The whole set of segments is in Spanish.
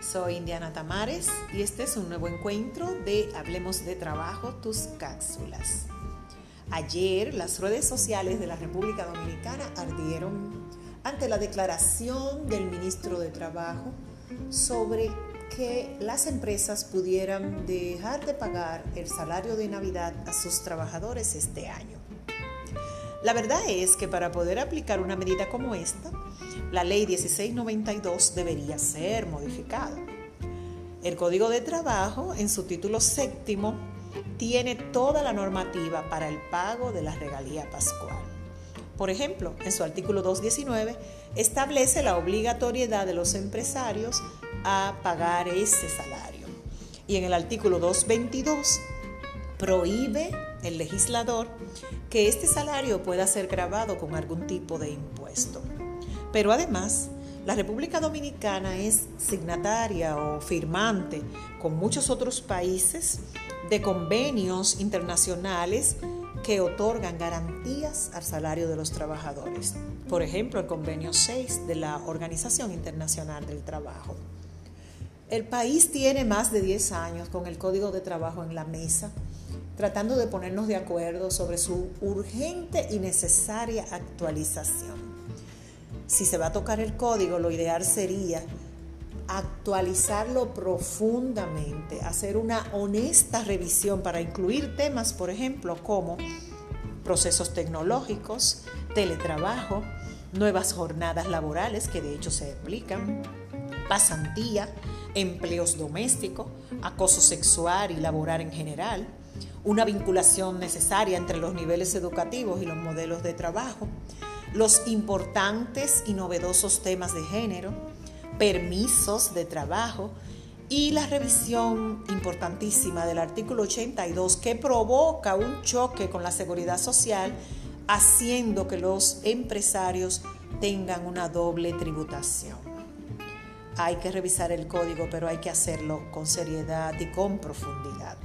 Soy Indiana Tamares y este es un nuevo encuentro de Hablemos de Trabajo, tus cápsulas. Ayer las redes sociales de la República Dominicana ardieron ante la declaración del ministro de Trabajo sobre que las empresas pudieran dejar de pagar el salario de Navidad a sus trabajadores este año. La verdad es que para poder aplicar una medida como esta, la ley 1692 debería ser modificada. El Código de Trabajo, en su título séptimo, tiene toda la normativa para el pago de la regalía pascual. Por ejemplo, en su artículo 219 establece la obligatoriedad de los empresarios a pagar ese salario. Y en el artículo 222 prohíbe el legislador que este salario pueda ser grabado con algún tipo de impuesto. Pero además, la República Dominicana es signataria o firmante con muchos otros países de convenios internacionales que otorgan garantías al salario de los trabajadores. Por ejemplo, el convenio 6 de la Organización Internacional del Trabajo. El país tiene más de 10 años con el Código de Trabajo en la mesa tratando de ponernos de acuerdo sobre su urgente y necesaria actualización. Si se va a tocar el código, lo ideal sería actualizarlo profundamente, hacer una honesta revisión para incluir temas, por ejemplo, como procesos tecnológicos, teletrabajo, nuevas jornadas laborales que de hecho se aplican, pasantía, empleos domésticos, acoso sexual y laboral en general, una vinculación necesaria entre los niveles educativos y los modelos de trabajo, los importantes y novedosos temas de género, permisos de trabajo y la revisión importantísima del artículo 82 que provoca un choque con la seguridad social haciendo que los empresarios tengan una doble tributación. Hay que revisar el código, pero hay que hacerlo con seriedad y con profundidad.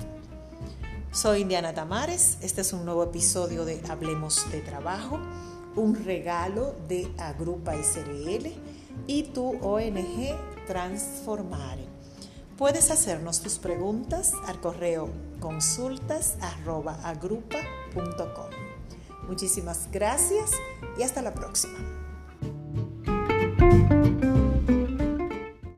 Soy Indiana Tamares, este es un nuevo episodio de Hablemos de Trabajo, un regalo de Agrupa SRL y tu ONG Transformare. Puedes hacernos tus preguntas al correo consultas.agrupa.com. Muchísimas gracias y hasta la próxima.